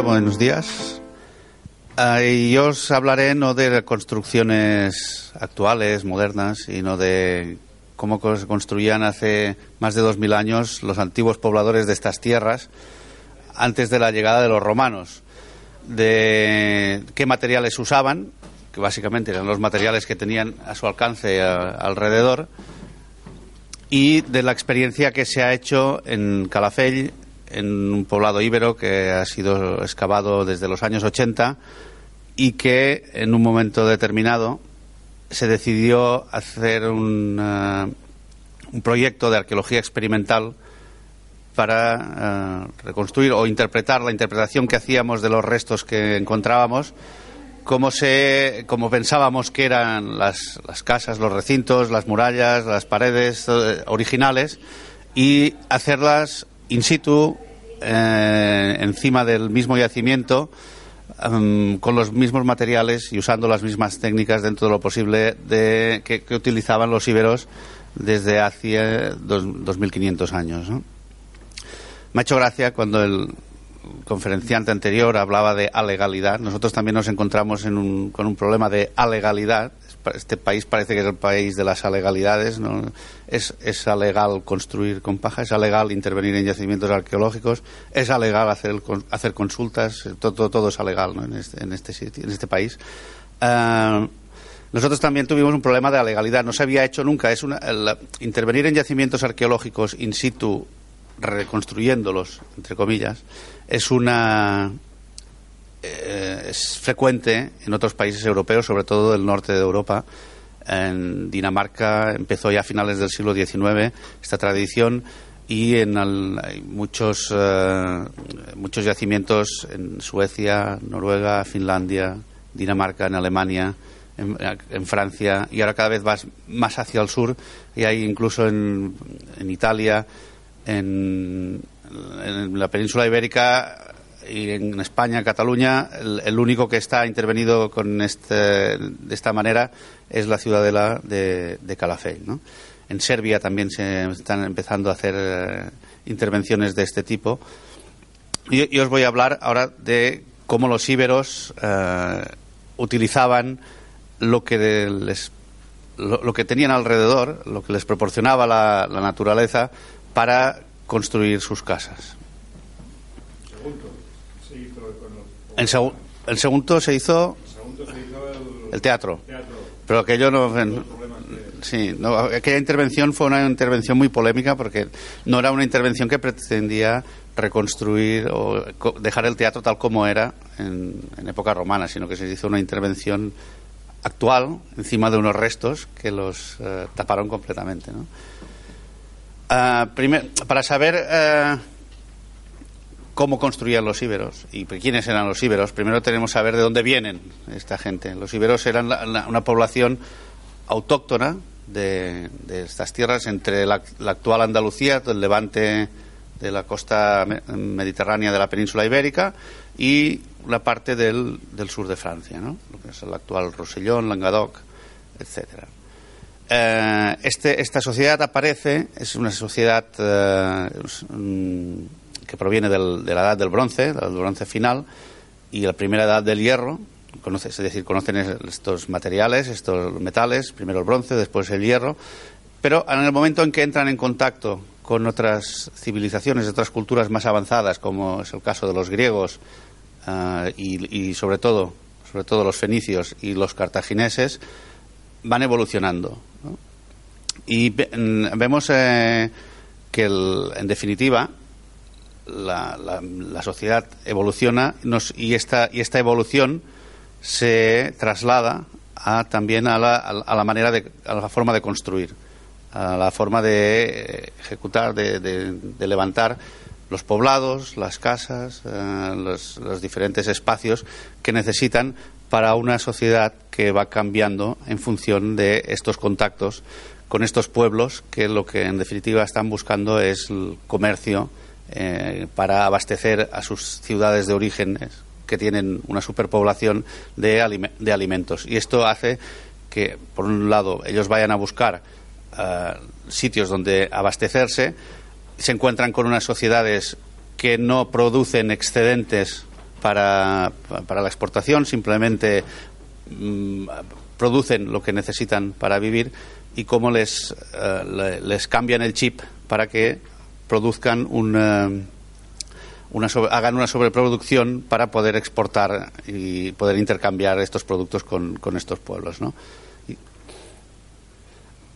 buenos días. Ah, yo os hablaré no de construcciones actuales, modernas, sino de cómo se construían hace más de dos mil años los antiguos pobladores de estas tierras antes de la llegada de los romanos, de qué materiales usaban, que básicamente eran los materiales que tenían a su alcance alrededor, y de la experiencia que se ha hecho en Calafell, en un poblado íbero que ha sido excavado desde los años 80 y que en un momento determinado se decidió hacer un, eh, un proyecto de arqueología experimental para eh, reconstruir o interpretar la interpretación que hacíamos de los restos que encontrábamos, como, se, como pensábamos que eran las, las casas, los recintos, las murallas, las paredes eh, originales y hacerlas in situ, encima del mismo yacimiento, Em, con los mismos materiales y usando las mismas técnicas dentro de lo posible que, utilizaban los íberos desde hace dos, 2.500 años. Me ha hecho gracia cuando el conferenciante anterior hablaba de alegalidad. Nosotros también nos encontramos con un problema de alegalidad este país parece que es el país de las alegalidades. ¿no? Es, es alegal construir con paja, es alegal intervenir en yacimientos arqueológicos, es alegal hacer, hacer consultas, todo, todo es alegal ¿no? en, este, en, este sitio, en este país. Ah, nosotros también tuvimos un problema de alegalidad. No se había hecho nunca. Es una, intervenir en yacimientos arqueológicos in situ, reconstruyéndolos, entre comillas, es una eh, es frecuente en otros países europeos, sobre todo del norte de Europa. En Dinamarca empezó ya a finales del siglo XIX esta tradición y en hay muchos, eh, muchos yacimientos en Suecia, Noruega, Finlandia, Dinamarca, en Alemania, en, Francia y ahora cada vez más, más hacia el sur y hay incluso en, en Italia, en la península ibérica y en España, Cataluña, el, único que está intervenido con este, de esta manera es la ciudadela de, de Calafell. ¿no? En Serbia también se están empezando a hacer eh, intervenciones de este tipo. Y, os voy a hablar ahora de cómo los íberos eh, utilizaban lo que les lo, que tenían alrededor, lo que les proporcionaba la, la naturaleza para construir sus casas. El, segundo se hizo, el, teatro. Pero aquello no. sí, aquella intervención fue una intervención muy polémica porque no era una intervención que pretendía reconstruir o dejar el teatro tal como era en, época romana, sino que se hizo una intervención actual encima de unos restos que los eh, taparon completamente. ¿no? Ah, para saber. Eh, cómo construían los íberos y quiénes eran los íberos. Primero tenemos que saber de dónde vienen esta gente. Los íberos eran una población autóctona de, estas tierras entre la, actual Andalucía, el levante de la costa mediterránea de la península ibérica y la parte del, sur de Francia, ¿no? lo que es el actual Rosellón, Languedoc, etcétera. Eh, este, esta sociedad aparece, es una sociedad eh, que proviene de la edad del bronce, del bronce final, y la primera edad del hierro, es decir, conocen estos materiales, estos metales, primero el bronce, después el hierro, pero en el momento en que entran en contacto con otras civilizaciones, otras culturas más avanzadas, como es el caso de los griegos eh, y, sobre todo, sobre todo los fenicios y los cartagineses, van evolucionando. Y vemos eh, que, en definitiva, la, la, sociedad evoluciona y, esta, y esta evolución se traslada a, también a la, a la manera de, a la forma de construir, a la forma de ejecutar, de, de, levantar los poblados, las casas, eh, los, los, diferentes espacios que necesitan para una sociedad que va cambiando en función de estos contactos con estos pueblos que lo que en definitiva están buscando es el comercio, eh, para abastecer a sus ciudades de origen que tienen una superpoblación de, de alimentos. Y esto hace que, por un lado, ellos vayan a buscar eh, sitios donde abastecerse, se encuentran con unas sociedades que no producen excedentes para, la exportación, simplemente mm, producen lo que necesitan para vivir y cómo eh, les cambian el chip para que produzcan una, una hagan una sobreproducción para poder exportar y poder intercambiar estos productos con, con estos pueblos. ¿no?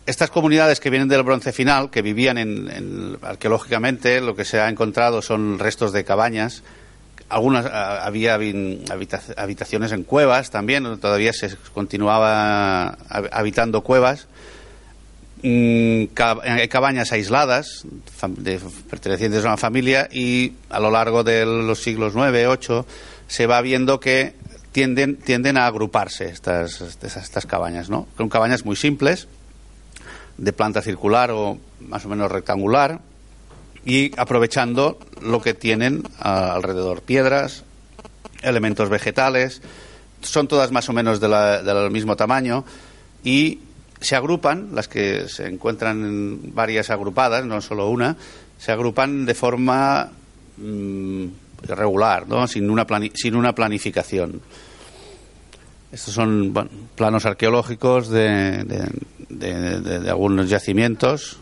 estas comunidades que vienen del bronce final, que vivían en, arqueológicamente, lo que se ha encontrado son restos de cabañas. Algunas había habitaciones en cuevas también, todavía se continuaba habitando cuevas. Mm, cabañas aisladas, pertenecientes a una familia, y a lo largo de los siglos IX, VIII, se va viendo que tienden, tienden a agruparse estas, estas, cabañas, ¿no? Son cabañas muy simples, de planta circular o más o menos rectangular y aprovechando lo que tienen alrededor, piedras, elementos vegetales, son todas más o menos del mismo tamaño y se agrupan, las que se encuentran varias agrupadas, no solo una, se agrupan de forma mm, irregular, ¿no? sin, una sin una planificación. Estos son planos arqueológicos de, de, algunos yacimientos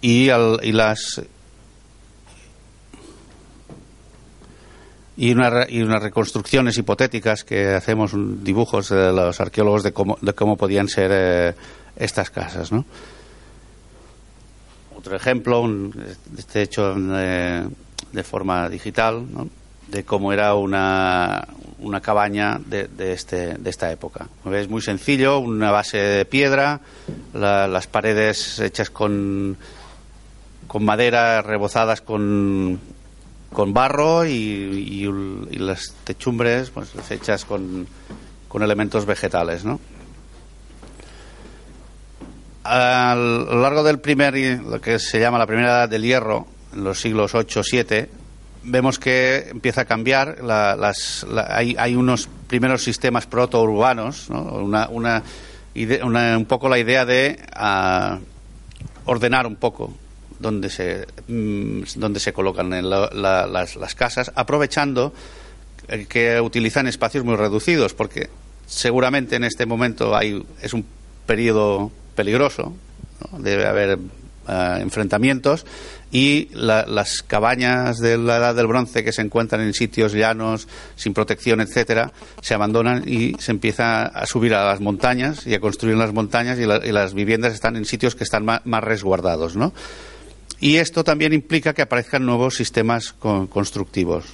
y, y, las y, y, unas reconstrucciones hipotéticas que hacemos dibujos de los arqueólogos de cómo, de cómo podían ser eh, estas casas. ¿no? Otro ejemplo, este hecho de, de forma digital, de cómo era una, una cabaña de, de, este, de esta época. Es muy sencillo, una base de piedra, las paredes hechas con, con madera, rebozadas con, con barro y, las techumbres pues, hechas con, con elementos vegetales. ¿no? A lo largo del primer, lo que se llama la primera edad del hierro, en los siglos 8 7, vemos que empieza a cambiar. las, hay, unos primeros sistemas protourbanos, ¿no? una, una, un poco la idea de ah, ordenar un poco donde se, mm, donde se colocan las, las, casas, aprovechando que utilizan espacios muy reducidos, porque seguramente en este momento hay, es un periodo peligroso, debe haber ah, enfrentamientos y las cabañas de la edad del bronce que se encuentran en sitios llanos, sin protección, etcétera, se abandonan y se empieza a subir a las montañas y a construir en las montañas y, las viviendas están en sitios que están más, resguardados, ¿no? Y esto también implica que aparezcan nuevos sistemas constructivos.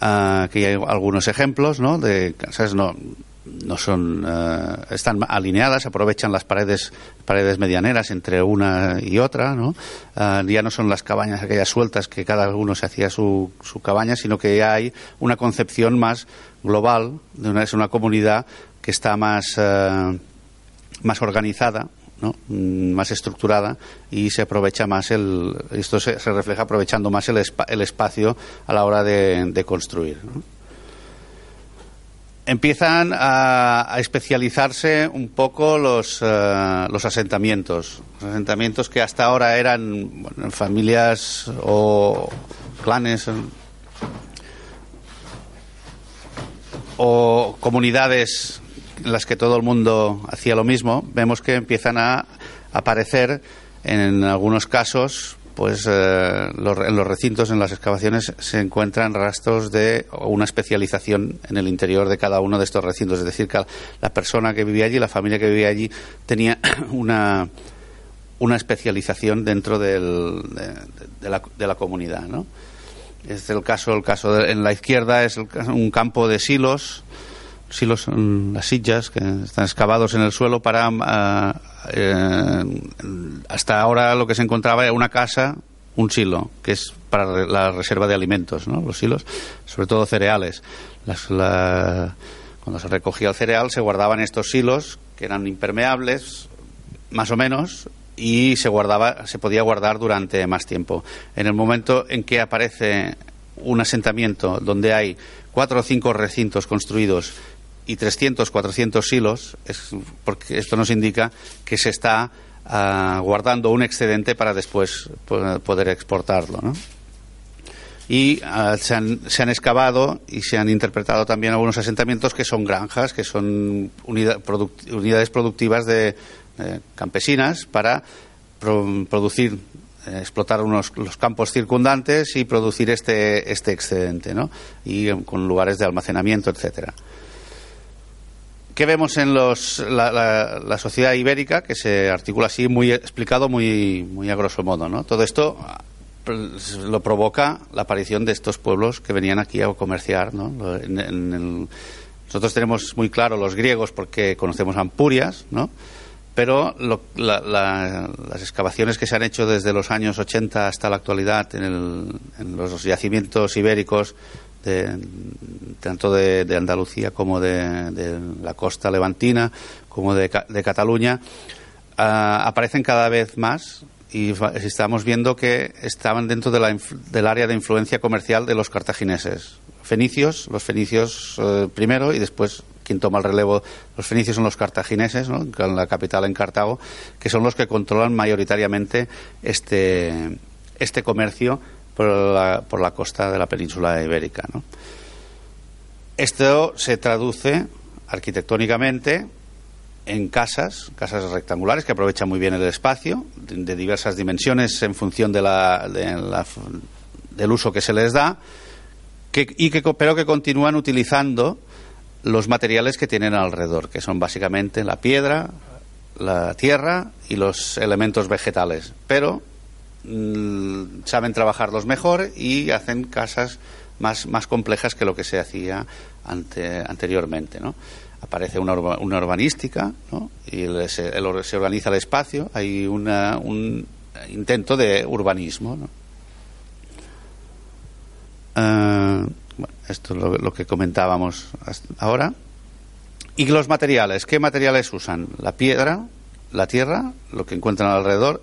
Ah, aquí hay algunos ejemplos, ¿no? De casas no no son eh, están alineadas aprovechan las paredes paredes medianeras entre una y otra no eh, ya no son las cabañas aquellas sueltas que cada uno se hacía su, su cabaña sino que ya hay una concepción más global de una es una comunidad que está más eh, más organizada Mm, más estructurada y se aprovecha más el esto se, refleja aprovechando más el, el espacio a la hora de, de construir empiezan a, especializarse un poco los, eh, los asentamientos. Asentamientos que hasta ahora eran familias o clanes o comunidades las que todo el mundo hacía lo mismo, vemos que empiezan a aparecer en algunos casos pues eh, en los recintos, en las excavaciones, se encuentran rastros de una especialización en el interior de cada uno de estos recintos. Es decir, que la persona que vivía allí, la familia que vivía allí, tenía una, una especialización dentro del, de, la, de, la, comunidad. ¿no? Es el caso, el caso en la izquierda es un campo de silos silos son las sillas que están excavados en el suelo para ah, eh, hasta ahora lo que se encontraba era una casa un silo que es para la reserva de alimentos ¿no? los silos sobre todo cereales cuando se recogía el cereal se guardaban estos silos que eran impermeables más o menos y se guardaba se podía guardar durante más tiempo en el momento en que aparece un asentamiento donde hay cuatro o cinco recintos construidos y 300, 400 silos, es porque esto nos indica que se está uh, guardando un excedente para después poder exportarlo. ¿no? y ah, se, han, se, han, excavado y se han interpretado también algunos asentamientos que son granjas, que son unidades productivas de, campesinas para producir, eh, explotar unos, los campos circundantes y producir este, este excedente, ¿no? Y con lugares de almacenamiento, etcétera. ¿Qué vemos en los, la, la, sociedad ibérica? Que se articula así, muy explicado, muy, muy a grosso modo. ¿no? Todo esto pues, lo provoca la aparición de estos pueblos que venían aquí a comerciar. ¿no? nosotros tenemos muy claro los griegos porque conocemos Ampurias, ¿no? pero las excavaciones que se han hecho desde los años 80 hasta la actualidad en, en los yacimientos ibéricos tanto de, Andalucía como de, la costa levantina, como de, Cataluña, ah, aparecen cada vez más y estamos viendo que estaban dentro del área de influencia comercial de los cartagineses. Fenicios, los fenicios eh, primero y después quien toma el relevo, los fenicios son los cartagineses, con la capital en Cartago, que son los que controlan mayoritariamente este, este comercio por la, por la costa de la península ibérica. Esto se traduce arquitectónicamente en casas, casas rectangulares que aprovechan muy bien el espacio, de, diversas dimensiones en función de la, del uso que se les da, y que, pero que continúan utilizando los materiales que tienen alrededor, que son básicamente la piedra, la tierra y los elementos vegetales. Pero saben trabajarlos mejor y hacen casas más, más complejas que lo que se hacía ante, anteriormente. ¿no? Aparece una, una urbanística ¿no? y se, se, organiza el espacio, hay un intento de urbanismo. Uh, bueno, esto es lo, lo, que comentábamos ahora. ¿Y los materiales? ¿Qué materiales usan? La piedra, la tierra, lo que encuentran alrededor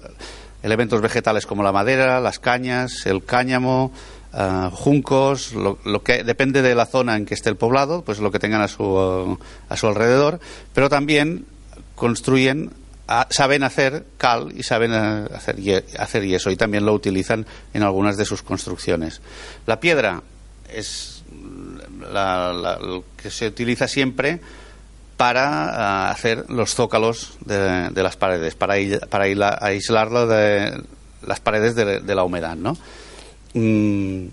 elementos vegetales como la madera, las cañas, el cáñamo, uh, juncos, lo, lo, que depende de la zona en que esté el poblado, pues lo que tengan a su, a su alrededor, pero también construyen, a, saben hacer cal y saben hacer, hacer yeso y también lo utilizan en algunas de sus construcciones. La piedra es la, la, que se utiliza siempre para uh, hacer los zócalos de, las paredes, para, para aislarlo de las paredes de, la humedad, ¿no? Mm,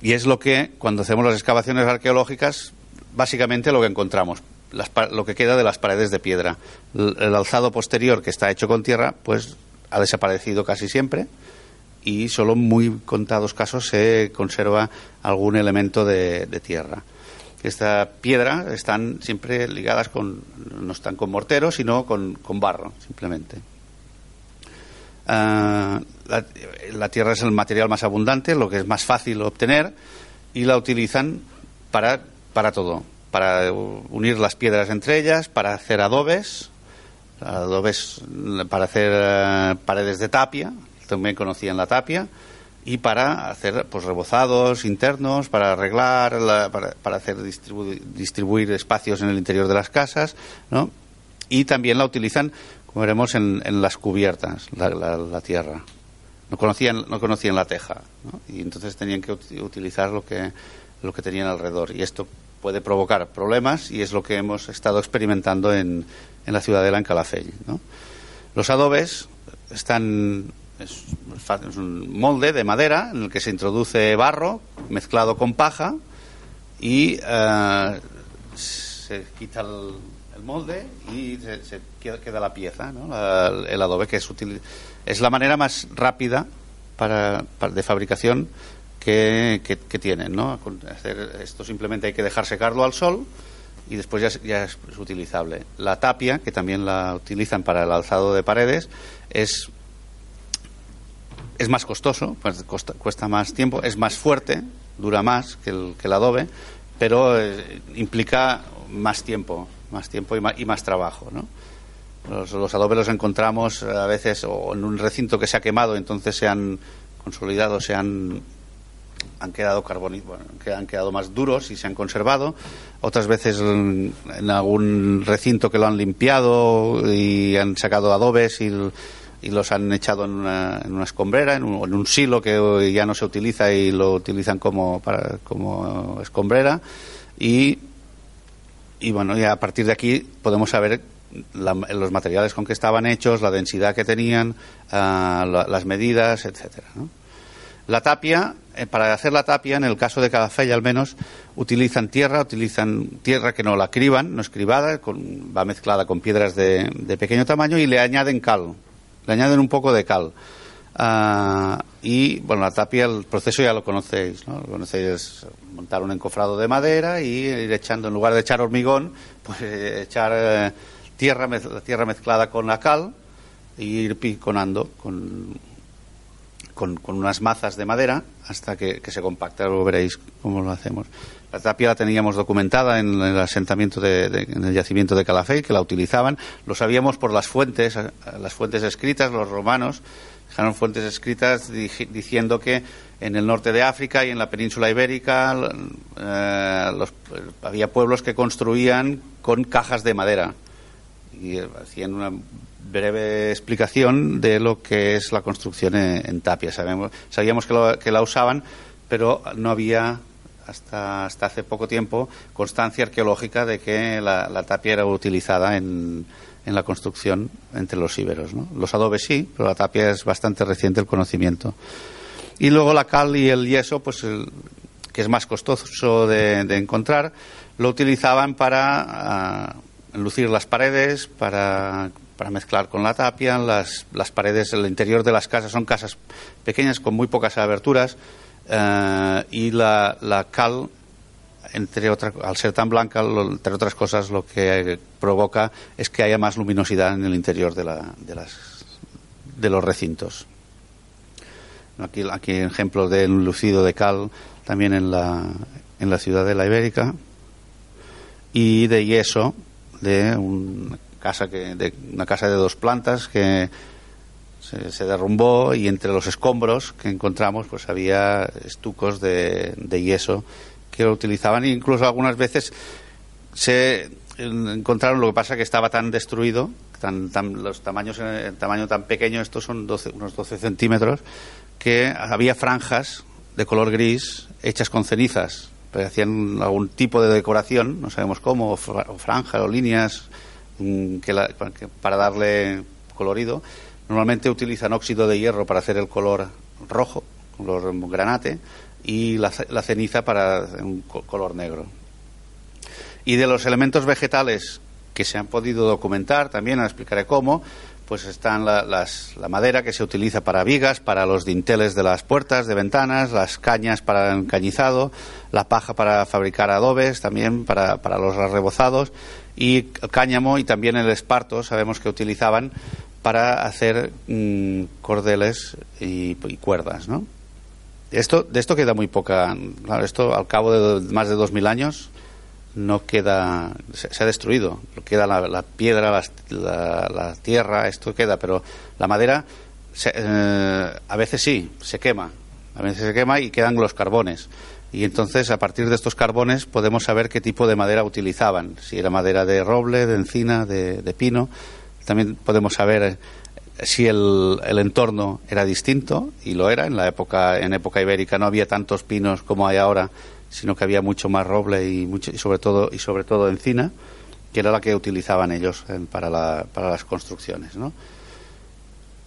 y es lo que, cuando hacemos las excavaciones arqueológicas, básicamente lo que encontramos, las, lo que queda de las paredes de piedra. El, alzado posterior, que está hecho con tierra, pues ha desaparecido casi siempre y solo en muy contados casos se conserva algún elemento de tierra esta piedra están siempre ligadas con, no están con mortero, sino con, con barro, simplemente. Uh, la, tierra es el material más abundante, lo que es más fácil obtener, y la utilizan para, para todo, para unir las piedras entre ellas, para hacer adobes, adobes para hacer uh, paredes de tapia, también conocían la tapia, y para hacer pues rebozados internos, para arreglar, la, para, para, hacer distribu distribuir espacios en el interior de las casas, ¿no? Y también la utilizan, como veremos, en, en las cubiertas, la, tierra. No conocían, no conocían la teja, ¿no? y entonces tenían que utilizar lo que, lo que tenían alrededor. Y esto puede provocar problemas y es lo que hemos estado experimentando en, en la ciudadela en Calafell. ¿no? Los adobes están es, un molde de madera en el que se introduce barro mezclado con paja y uh, se quita el, molde y se, queda, queda, la pieza, ¿no? la, el adobe, que es, útil, es la manera más rápida para, de fabricación que, que, que, tienen. ¿no? Hacer esto simplemente hay que dejar secarlo al sol y después ya es utilizable. La tapia, que también la utilizan para el alzado de paredes, es es más costoso, pues cuesta más tiempo, es más fuerte, dura más que el, que el adobe, pero eh, implica más tiempo, más tiempo y más, y más trabajo, ¿no? Los, adobes los encontramos a veces o en un recinto que se ha quemado, entonces se han consolidado, se han han quedado han quedado más duros y se han conservado. Otras veces en, en, algún recinto que lo han limpiado y han sacado adobes y y los han echado en una, en una escombrera, en un, silo que ya no se utiliza y lo utilizan como, para, como escombrera. Y, y bueno, y a partir de aquí podemos saber la, los materiales con que estaban hechos, la densidad que tenían, uh, la, las medidas, etcétera. La tapia, eh, para hacer la tapia, en el caso de Calafell al menos, utilizan tierra, utilizan tierra que no la criban, no es cribada, con, va mezclada con piedras de, pequeño tamaño y le añaden cal, le añaden un poco de cal. Uh, y bueno, la tapia, el proceso ya lo conocéis, ¿no? Lo conocéis, montar un encofrado de madera y ir echando, en lugar de echar hormigón, pues eh, echar eh, tierra, mez, tierra mezclada con la cal y ir piconando con, con, con, unas mazas de madera hasta que, se compacta. Luego veréis cómo lo hacemos. La tapia la teníamos documentada en el asentamiento de, de, en el yacimiento de Calafell, que la utilizaban. Lo sabíamos por las fuentes, las fuentes escritas, los romanos dejaron fuentes escritas diciendo que en el norte de África y en la península ibérica eh, los, había pueblos que construían con cajas de madera y hacían una breve explicación de lo que es la construcción en, tapia. Sabemos, sabíamos que, lo, que, la usaban, pero no había hasta, hasta hace poco tiempo constancia arqueológica de que la, tapia era utilizada en, en, la construcción entre los íberos. ¿no? Los adobes sí, pero la tapia es bastante reciente el conocimiento. Y luego la cal y el yeso, pues el, que es más costoso de, encontrar, lo utilizaban para uh, lucir las paredes, para, para mezclar con la tapia. Las, las, paredes, el interior de las casas son casas pequeñas con muy pocas aberturas eh, y la, la, cal, entre otras, al ser tan blanca, lo, entre otras cosas, lo que provoca es que haya más luminosidad en el interior de, la, de, las, de los recintos. Aquí, aquí ejemplos de lucido de cal también en la, en la ciudad de la Ibérica y de yeso de una casa que de una casa de dos plantas que se, derrumbó y entre los escombros que encontramos pues había estucos de, de yeso que lo utilizaban. E incluso algunas veces se encontraron lo que pasa que estaba tan destruido tan, tan, los tamaños el tamaño tan pequeño estos son 12, unos 12 centímetros que había franjas de color gris hechas con cenizas pero hacían algún tipo de decoración, no sabemos cómo, o franja o líneas mmm, que la, que para darle colorido. Normalmente utilizan óxido de hierro para hacer el color rojo, color granate, y la, la ceniza para un color negro. Y de los elementos vegetales que se han podido documentar, también explicaré cómo, pues están la, las, la, madera que se utiliza para vigas, para los dinteles de las puertas, de ventanas, las cañas para el encañizado, la paja para fabricar adobes, también para, para los rebozados, y el cáñamo y también el esparto, sabemos que utilizaban para hacer mmm, cordeles y, y, cuerdas, ¿no? Esto, de esto queda muy poca. Claro, esto al cabo de más de dos mil años no queda, se, ha destruido, queda la, piedra, la, la, la, tierra, esto queda, pero la madera se, eh, a veces sí, se quema, a veces se quema y quedan los carbones. Y entonces, a partir de estos carbones, podemos saber qué tipo de madera utilizaban. Si era madera de roble, de encina, de, de pino. También podemos saber si el, el, entorno era distinto, y lo era. En la época, en época ibérica no había tantos pinos como hay ahora sino que había mucho más roble y, mucho, y, sobre, todo, y sobre todo encina, que era la que utilizaban ellos en, para, la, para, las construcciones. ¿no?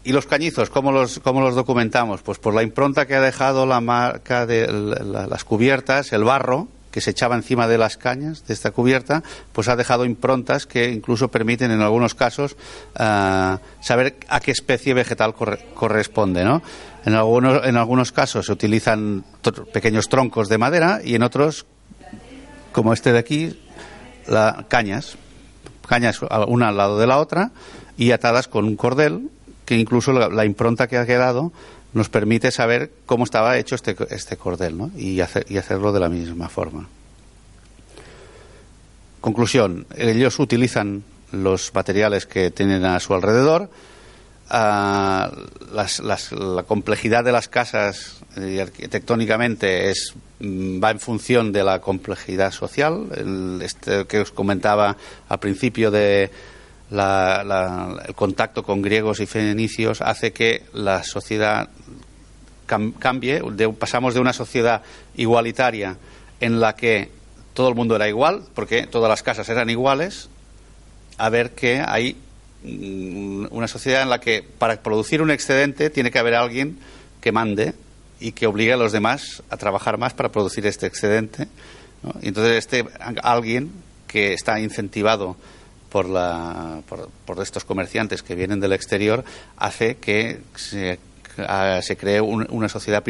¿Y los cañizos, cómo los, cómo los documentamos? Pues por la impronta que ha dejado la marca de la, las cubiertas, el barro, que se echaba encima de las cañas de esta cubierta, pues ha dejado improntas que incluso permiten en algunos casos uh, saber a qué especie vegetal corre corresponde, ¿no? En algunos, en algunos casos se utilizan pequeños troncos de madera y en otros, como este de aquí, la, cañas, cañas una al lado de la otra y atadas con un cordel que incluso la impronta que ha quedado nos permite saber cómo estaba hecho este, este cordel ¿no? y, hacer, y hacerlo de la misma forma. Conclusión, ellos utilizan los materiales que tienen a su alrededor, las, las, la complejidad de las casas eh, arquitectónicamente es, va en función de la complejidad social, el, este que os comentaba al principio de el contacto con griegos y fenicios hace que la sociedad cambie. pasamos de una sociedad igualitaria en la que todo el mundo era igual, porque todas las casas eran iguales, a ver que hay mm, una sociedad en la que para producir un excedente tiene que haber alguien que mande y que obligue a los demás a trabajar más para producir este excedente. Y entonces este alguien que está incentivado por, la, por, estos comerciantes que vienen del exterior hace que se, se cree una sociedad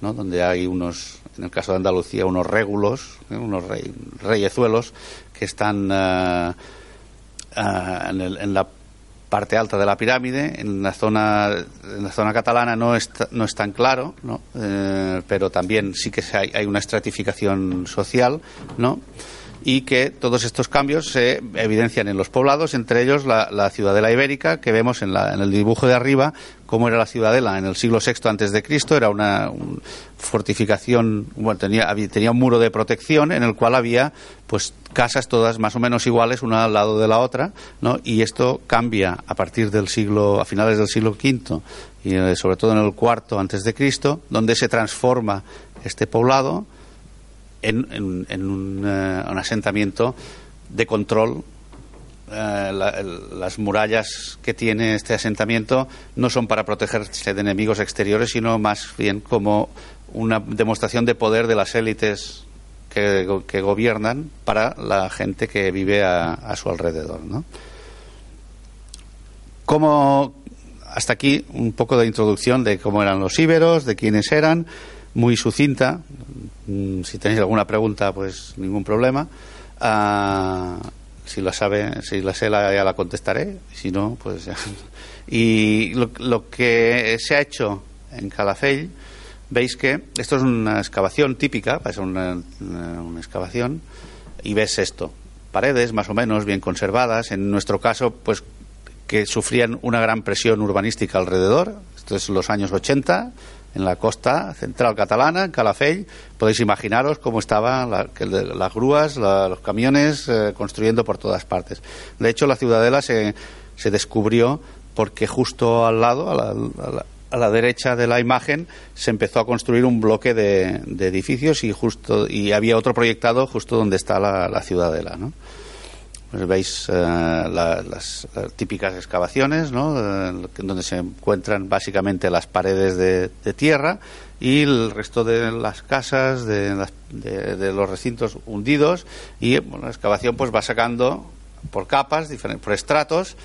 ¿no? donde hay unos, en el caso de Andalucía, unos régulos, ¿eh? unos reyezuelos que están eh, en, en, la parte alta de la pirámide. En la zona, en la zona catalana no, no es tan claro, ¿no? pero también sí que hay, hay una estratificación social, ¿no? Y que todos estos cambios se evidencian en los poblados, entre ellos la, ciudadela ibérica que vemos en, el dibujo de arriba, cómo era la ciudadela en el siglo VI antes de Cristo, era una fortificación, tenía un muro de protección en el cual había pues casas todas más o menos iguales una al lado de la otra, ¿no? Y esto cambia a partir del siglo, a finales del siglo V y eh, sobre todo en el cuarto antes de Cristo, donde se transforma este poblado en, un, eh, un, asentamiento de control. Eh, las murallas que tiene este asentamiento no son para protegerse de enemigos exteriores, sino más bien como una demostración de poder de las élites que, gobiernan para la gente que vive a, su alrededor. ¿no? Como hasta aquí un poco de introducción de cómo eran los íberos, de quiénes eran, muy sucinta. Mm, si tenéis alguna pregunta, pues ningún problema. Ah, si la sabe, si la sé, la, ya la contestaré. Si no, pues ya. Y lo, que se ha hecho en Calafell, veis que esto es una excavación típica, es una, una excavación, y ves esto. Paredes más o menos bien conservadas. En nuestro caso, pues que sufrían una gran presión urbanística alrededor. Esto es los años 80 en la costa central catalana, en Calafell. Podéis imaginaros cómo estaban las grúas, los camiones eh, construyendo por todas partes. De hecho, la ciudadela se, se descubrió porque justo al lado, a la, derecha de la imagen, se empezó a construir un bloque de, edificios y justo y había otro proyectado justo donde está la, la ciudadela, ¿no? Pues veis eh, las, típicas excavaciones, ¿no? Eh, donde se encuentran básicamente las paredes de, tierra y el resto de las casas, de, los recintos hundidos y la excavación pues va sacando por capas, por estratos.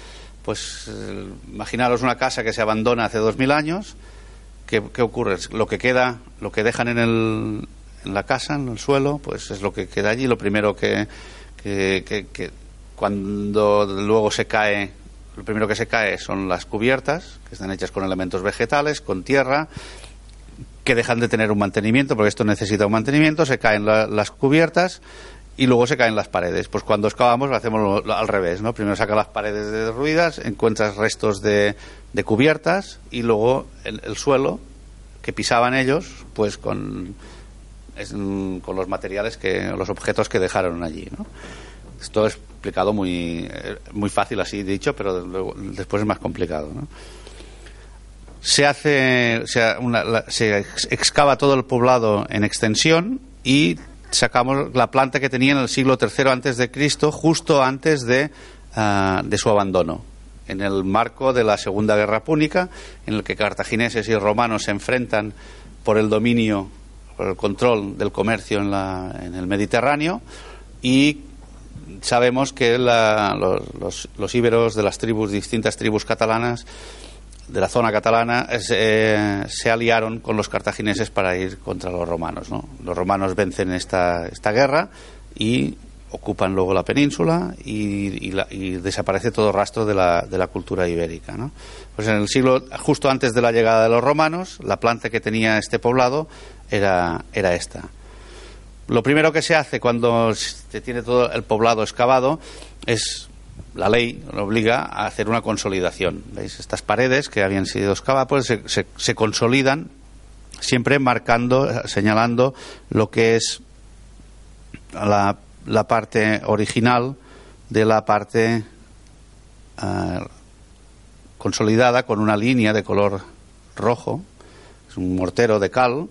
Pues eh, imaginaros una casa que se abandona hace dos mil años. ¿Qué, ocurre? Lo que queda, lo que dejan en, el, en la casa, en el suelo, pues es lo que queda allí. Lo primero que, que cuando luego se cae, lo primero que se cae son las cubiertas, que están hechas con elementos vegetales, con tierra, que dejan de tener un mantenimiento, porque esto necesita un mantenimiento, se caen las cubiertas y luego se caen las paredes. Pues cuando excavamos lo hacemos al revés, ¿no? Primero saca las paredes derruidas, encuentras restos de, cubiertas y luego el, el, suelo que pisaban ellos, pues con, con los materiales que, los objetos que dejaron allí, ¿no? Esto es explicado muy, eh, muy fácil así dicho, pero después es más complicado. Se hace, se, excava todo el poblado en extensión y sacamos la planta que tenía en el siglo III antes de Cristo, justo antes de, ah, de su abandono en el marco de la Segunda Guerra Púnica, en el que cartagineses y romanos se enfrentan por el dominio, por el control del comercio en, la, en el Mediterráneo y sabemos que los, los, íberos de las tribus, distintas tribus catalanas, de la zona catalana, eh, se aliaron con los cartagineses para ir contra los romanos. Los romanos vencen esta, guerra y ocupan luego la península y, desaparece todo rastro de la, de la cultura ibérica. Pues en el siglo, justo antes de la llegada de los romanos, la planta que tenía este poblado era, era esta. Lo primero que se hace cuando se tiene todo el poblado excavado es la ley obliga a hacer una consolidación. ¿Veis? Estas paredes que habían sido excavadas pues se, se, consolidan siempre marcando, señalando lo que es la, la parte original de la parte consolidada con una línea de color rojo, es un mortero de cal,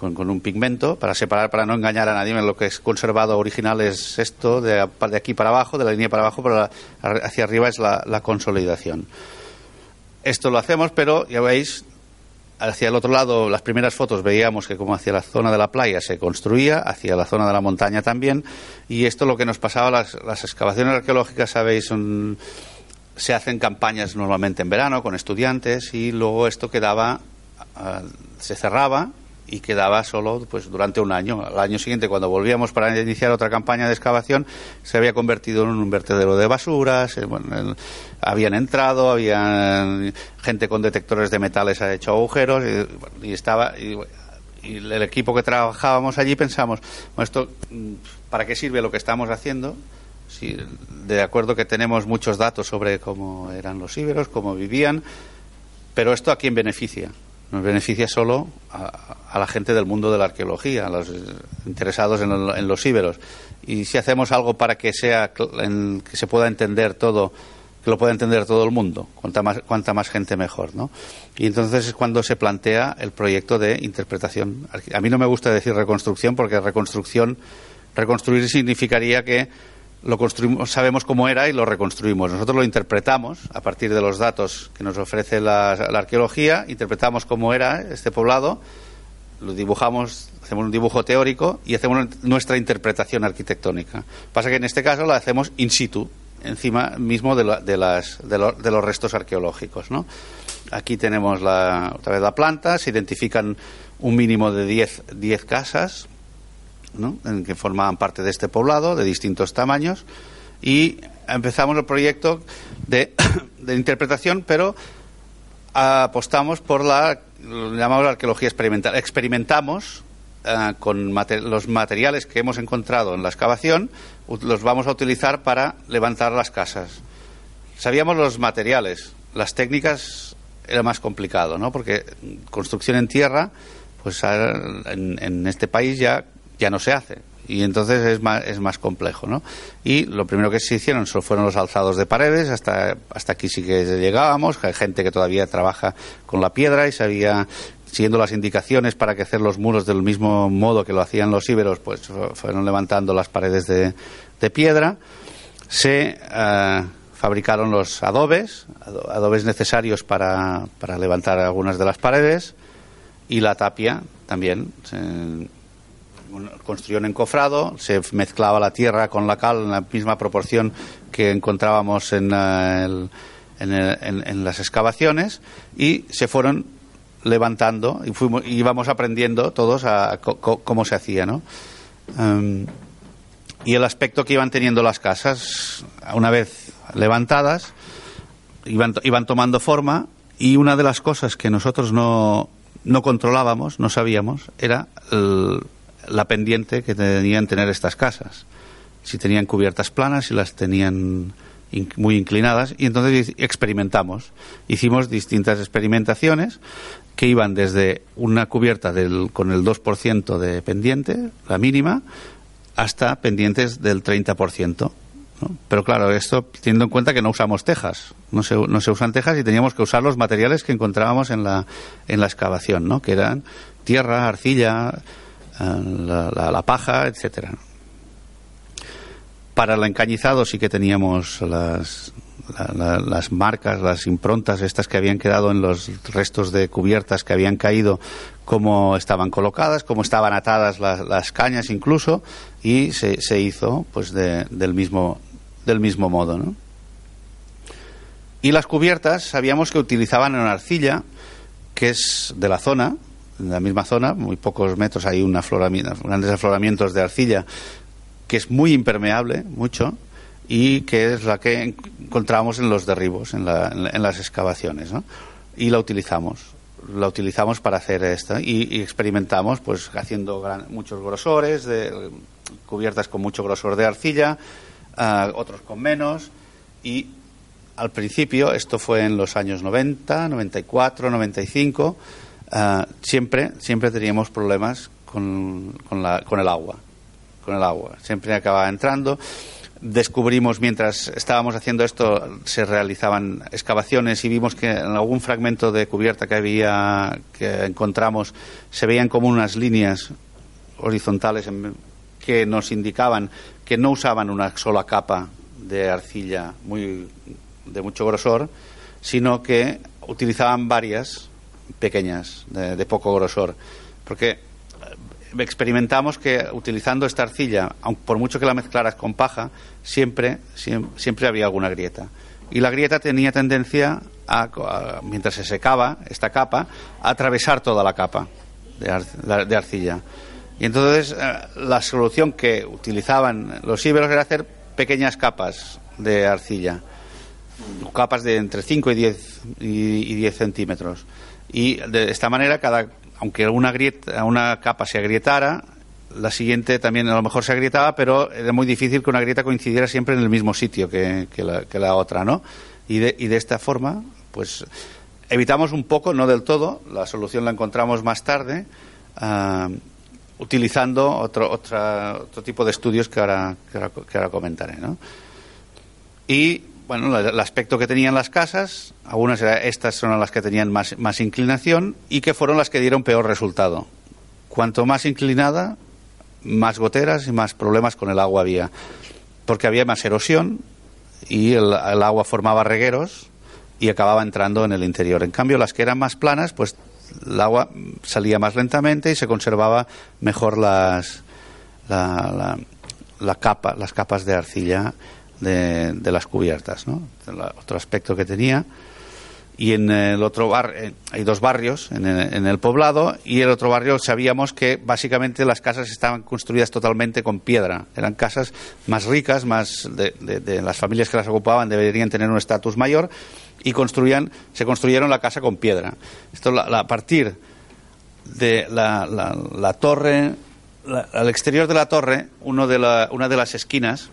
con, un pigmento para separar, para no engañar a nadie. Lo que es conservado original es esto, de, de aquí para abajo, de la línea para abajo, pero hacia arriba es la, consolidación. Esto lo hacemos, pero ya veis, hacia el otro lado, las primeras fotos veíamos que como hacia la zona de la playa se construía, hacia la zona de la montaña también, y esto lo que nos pasaba, las, excavaciones arqueológicas, sabéis, son, se hacen campañas normalmente en verano con estudiantes, y luego esto quedaba, ah, se cerraba y quedaba solo pues durante un año. Al año siguiente, cuando volvíamos para iniciar otra campaña de excavación, se había convertido en un vertedero de basuras. Eh, habían entrado, había gente con detectores de metales ha hecho agujeros y, estaba y, el equipo que trabajábamos allí pensamos, bueno, esto para qué sirve lo que estamos haciendo. Si, de acuerdo que tenemos muchos datos sobre cómo eran los íberos, cómo vivían, pero esto a quién beneficia nos beneficia solo a, la gente del mundo de la arqueología, a los interesados en, los íberos. Y si hacemos algo para que sea que se pueda entender todo, que lo pueda entender todo el mundo, cuanta más, cuanta más gente mejor, ¿no? Y entonces es cuando se plantea el proyecto de interpretación. A mí no me gusta decir reconstrucción porque reconstrucción, reconstruir significaría que lo construimos, sabemos cómo era y lo reconstruimos. Nosotros lo interpretamos a partir de los datos que nos ofrece la, arqueología, interpretamos cómo era este poblado, lo dibujamos, hacemos un dibujo teórico y hacemos nuestra interpretación arquitectónica. Pasa que en este caso la hacemos in situ, encima mismo de, las, de, los restos arqueológicos. ¿no? Aquí tenemos la, otra vez la planta, se identifican un mínimo de 10 casas en que formaban parte de este poblado, de distintos tamaños, y empezamos el proyecto de, interpretación, pero apostamos por la, llamamos arqueología experimental. Experimentamos eh, con los materiales que hemos encontrado en la excavación, los vamos a utilizar para levantar las casas. Sabíamos los materiales, las técnicas era más complicado, ¿no? Porque construcción en tierra, pues en, en este país ya ya no se hace y entonces es más, es más complejo, ¿no? Y lo primero que se hicieron fueron los alzados de paredes, hasta, hasta aquí sí que llegábamos, hay gente que todavía trabaja con la piedra y sabía, siguiendo las indicaciones para que hacer los muros del mismo modo que lo hacían los íberos, pues fueron levantando las paredes de, de piedra, se eh, fabricaron los adobes, adobes necesarios para, para levantar algunas de las paredes, y la tapia también. Construyó un encofrado, se mezclaba la tierra con la cal en la misma proporción que encontrábamos en, eh, en, las excavaciones y se fueron levantando y fuimos, íbamos aprendiendo todos a cómo se hacía, ¿no? Em, y el aspecto que iban teniendo las casas, una vez levantadas, iban, iban tomando forma y una de las cosas que nosotros no, no controlábamos, no sabíamos, era el, la pendiente que tenían tener estas casas. Si tenían cubiertas planas, si las tenían muy inclinadas, y entonces experimentamos. Hicimos distintas experimentaciones que iban desde una cubierta del, con el 2% de pendiente, la mínima, hasta pendientes del 30%. Pero claro, esto teniendo en cuenta que no usamos tejas, no se, no se usan tejas y teníamos que usar los materiales que encontrábamos en la, en la excavación, ¿no? que eran tierra, arcilla, la, paja, etcétera. Para el encañizado sí que teníamos las, las marcas, las improntas estas que habían quedado en los restos de cubiertas que habían caído, cómo estaban colocadas, cómo estaban atadas las, cañas incluso, y se, se hizo pues del, mismo, del mismo modo. Y las cubiertas sabíamos que utilizaban una arcilla, que es de la zona, en la misma zona, muy pocos metros, hay un grandes afloramientos de arcilla que es muy impermeable, mucho, y que es la que encontramos en los derribos, en, las excavaciones. Y la utilizamos, la utilizamos para hacer esto y, experimentamos, pues haciendo muchos grosores, de, cubiertas con mucho grosor de arcilla, ah, otros con menos, y al principio, esto fue en los años 90, 94, 95, Ah, siempre, siempre teníamos problemas con, con, el agua. Con el agua. Siempre acababa entrando. descubrimos mientras estábamos haciendo esto se realizaban excavaciones y vimos que en algún fragmento de cubierta que había que encontramos se veían como unas líneas horizontales que nos indicaban que no usaban una sola capa de arcilla muy de mucho grosor sino que utilizaban varias pequeñas de, de poco grosor porque experimentamos que utilizando esta arcilla, por mucho que la mezclaras con paja, siempre, siempre, había alguna grieta. Y la grieta tenía tendencia a, mientras se secaba esta capa, a atravesar toda la capa de, arcilla. Y entonces eh, la solución que utilizaban los íberos era hacer pequeñas capas de arcilla, capas de entre 5 y 10, y 10 centímetros. Y de esta manera cada aunque una, grieta, una capa se agrietara, la siguiente también a lo mejor se agrietaba, pero era muy difícil que una grieta coincidiera siempre en el mismo sitio que, la, otra, ¿no? Y de, y de esta forma, pues evitamos un poco, no del todo, la solución la encontramos más tarde, ah, utilizando otro, otro tipo de estudios que ahora, que ahora, comentaré, ¿no? Y bueno, el aspecto que tenían las casas, algunas estas son las que tenían más, más inclinación y que fueron las que dieron peor resultado. Cuanto más inclinada, más goteras y más problemas con el agua había, porque había más erosión y el, agua formaba regueros y acababa entrando en el interior. En cambio, las que eran más planas, pues el agua salía más lentamente y se conservaba mejor las, la, la capa, las capas de arcilla de, las cubiertas, ¿no? otro aspecto que tenía. Y en el otro bar, eh, hay dos barrios en el, poblado, y el otro barrio sabíamos que básicamente las casas estaban construidas totalmente con piedra. Eran casas más ricas, más de, las familias que las ocupaban deberían tener un estatus mayor, y construían, se construyeron la casa con piedra. Esto a partir de la, la, torre, al exterior de la torre, uno de una de las esquinas,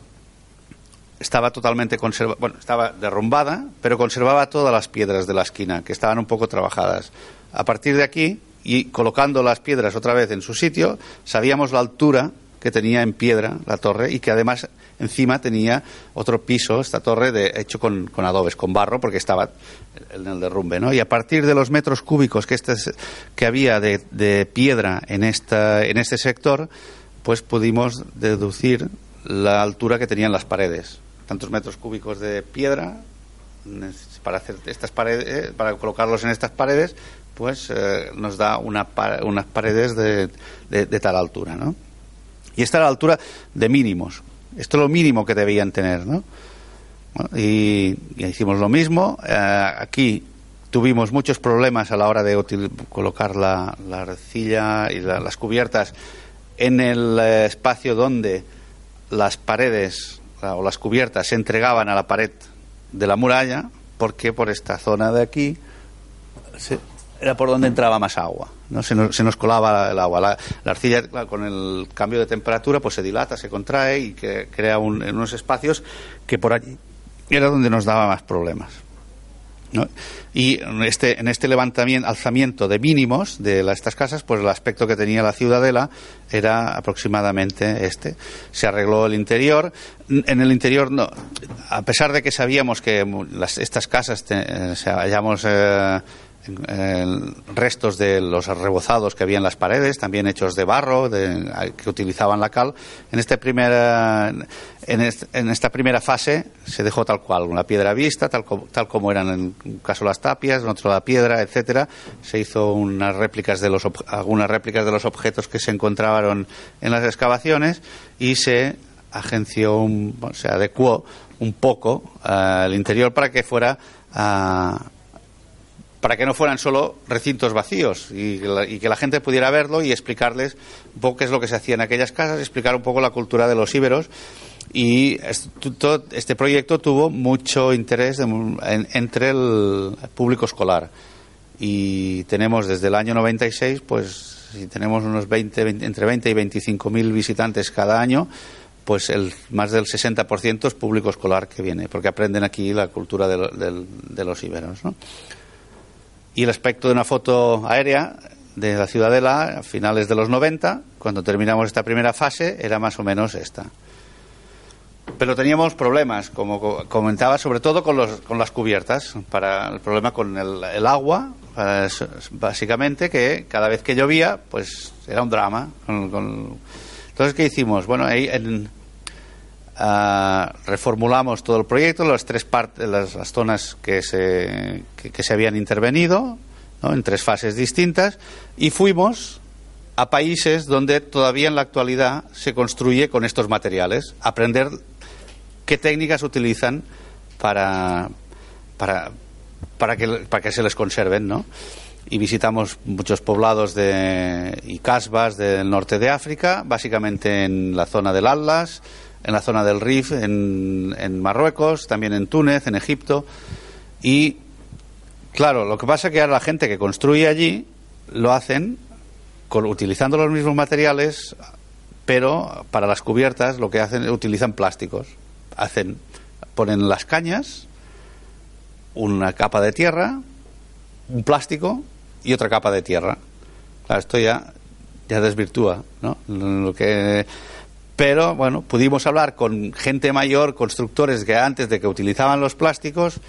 estaba totalmente conservada, bueno, estaba derrumbada, pero conservaba todas las piedras de la esquina, que estaban un poco trabajadas. A partir de aquí, y colocando las piedras otra vez en su sitio, sabíamos la altura que tenía en piedra la torre y que además encima tenía otro piso, esta torre, de, hecho con, adobes, con barro, porque estaba en el derrumbe. ¿no? Y a partir de los metros cúbicos que, este, que había de, de piedra en, esta, en este sector, pues pudimos deducir la altura que tenían las paredes tantos metros cúbicos de piedra para hacer estas paredes, eh, para colocarlos en estas paredes, pues eh, nos da una, unas paredes de, de, tal altura, ¿no? Y esta era la altura de mínimos. Esto es lo mínimo que debían tener, ¿no? y, hicimos lo mismo. Eh, aquí tuvimos muchos problemas a la hora de colocar la, la arcilla y las cubiertas en el espacio donde las paredes o las cubiertas se entregaban a la pared de la muralla porque por esta zona de aquí era por donde entraba más agua. ¿no? Se, nos, colaba el agua. La, arcilla, con el cambio de temperatura, pues se dilata, se contrae y que crea unos espacios que por allí era donde nos daba más problemas. Y en este, en este levantamiento, alzamiento de mínimos de estas casas, pues el aspecto que tenía la ciudadela era aproximadamente este. Se arregló el interior. En el interior, no, a pesar de que sabíamos que estas casas eh, hayamos eh, restos de los rebozados que había en las paredes, también hechos de barro, que utilizaban la cal. En, este en, esta primera fase se dejó tal cual, una piedra vista, tal, tal como eran en un caso las tapias, en otro la piedra, etcétera. Se hizo unas réplicas de los, algunas réplicas de los objetos que se encontraban en las excavaciones y se agenció, un, se adecuó un poco al interior para que fuera a para que no fueran solo recintos vacíos y, que la gente pudiera verlo y explicarles un poco qué es lo que se hacía en aquellas casas, explicar un poco la cultura de los íberos. Y este proyecto tuvo mucho interés entre el público escolar. Y tenemos desde el año 96, pues si tenemos unos 20, entre 20 y 25 mil visitantes cada año, pues el, más del 60% es público escolar que viene, porque aprenden aquí la cultura de, de los íberos. ¿no? Y el aspecto de una foto aérea de la ciudadela a finales de los 90, cuando terminamos esta primera fase, era más o menos esta. pero teníamos problemas, como co- comentaba, sobre todo con, los, con las cubiertas, para el problema con el, agua, básicamente, que cada vez que llovía, pues era un drama. Entonces, ¿qué hicimos? Bueno, ahí en- ah, reformulamos todo el proyecto, las tres partes, las, zonas que se, que se habían intervenido, ¿no? en tres fases distintas, y fuimos a países donde todavía en la actualidad se construye con estos materiales, aprender qué técnicas utilizan para, para, para, que, para que se les conserven, ¿no? Y visitamos muchos poblados de, y casbas del norte de África, básicamente en la zona del Atlas, en la zona del Rif, en, en Marruecos, también en Túnez, en Egipto. Y, claro, lo que pasa es que ahora la gente que construye allí lo hacen con- utilizando los mismos materiales, pero para las cubiertas lo que hacen utilizan plásticos. Hacen, ponen las cañas, una capa de tierra, un plástico y otra capa de tierra. Claro, esto ya, ya desvirtúa, ¿no? Lo que, pero bueno, pudimos hablar con gente mayor, constructores que antes de que utilizaban los plásticos